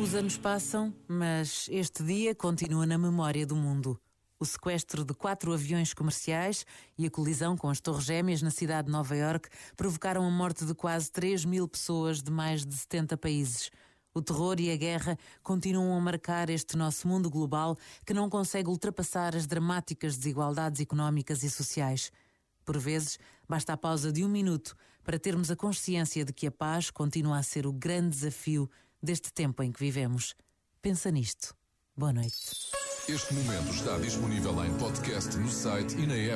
Os anos passam, mas este dia continua na memória do mundo. O sequestro de quatro aviões comerciais e a colisão com as Torres Gêmeas na cidade de Nova York provocaram a morte de quase 3 mil pessoas de mais de 70 países. O terror e a guerra continuam a marcar este nosso mundo global que não consegue ultrapassar as dramáticas desigualdades económicas e sociais. Por vezes, basta a pausa de um minuto para termos a consciência de que a paz continua a ser o grande desafio deste tempo em que vivemos. Pensa nisto. Boa noite. Este momento está disponível em podcast no site e na app.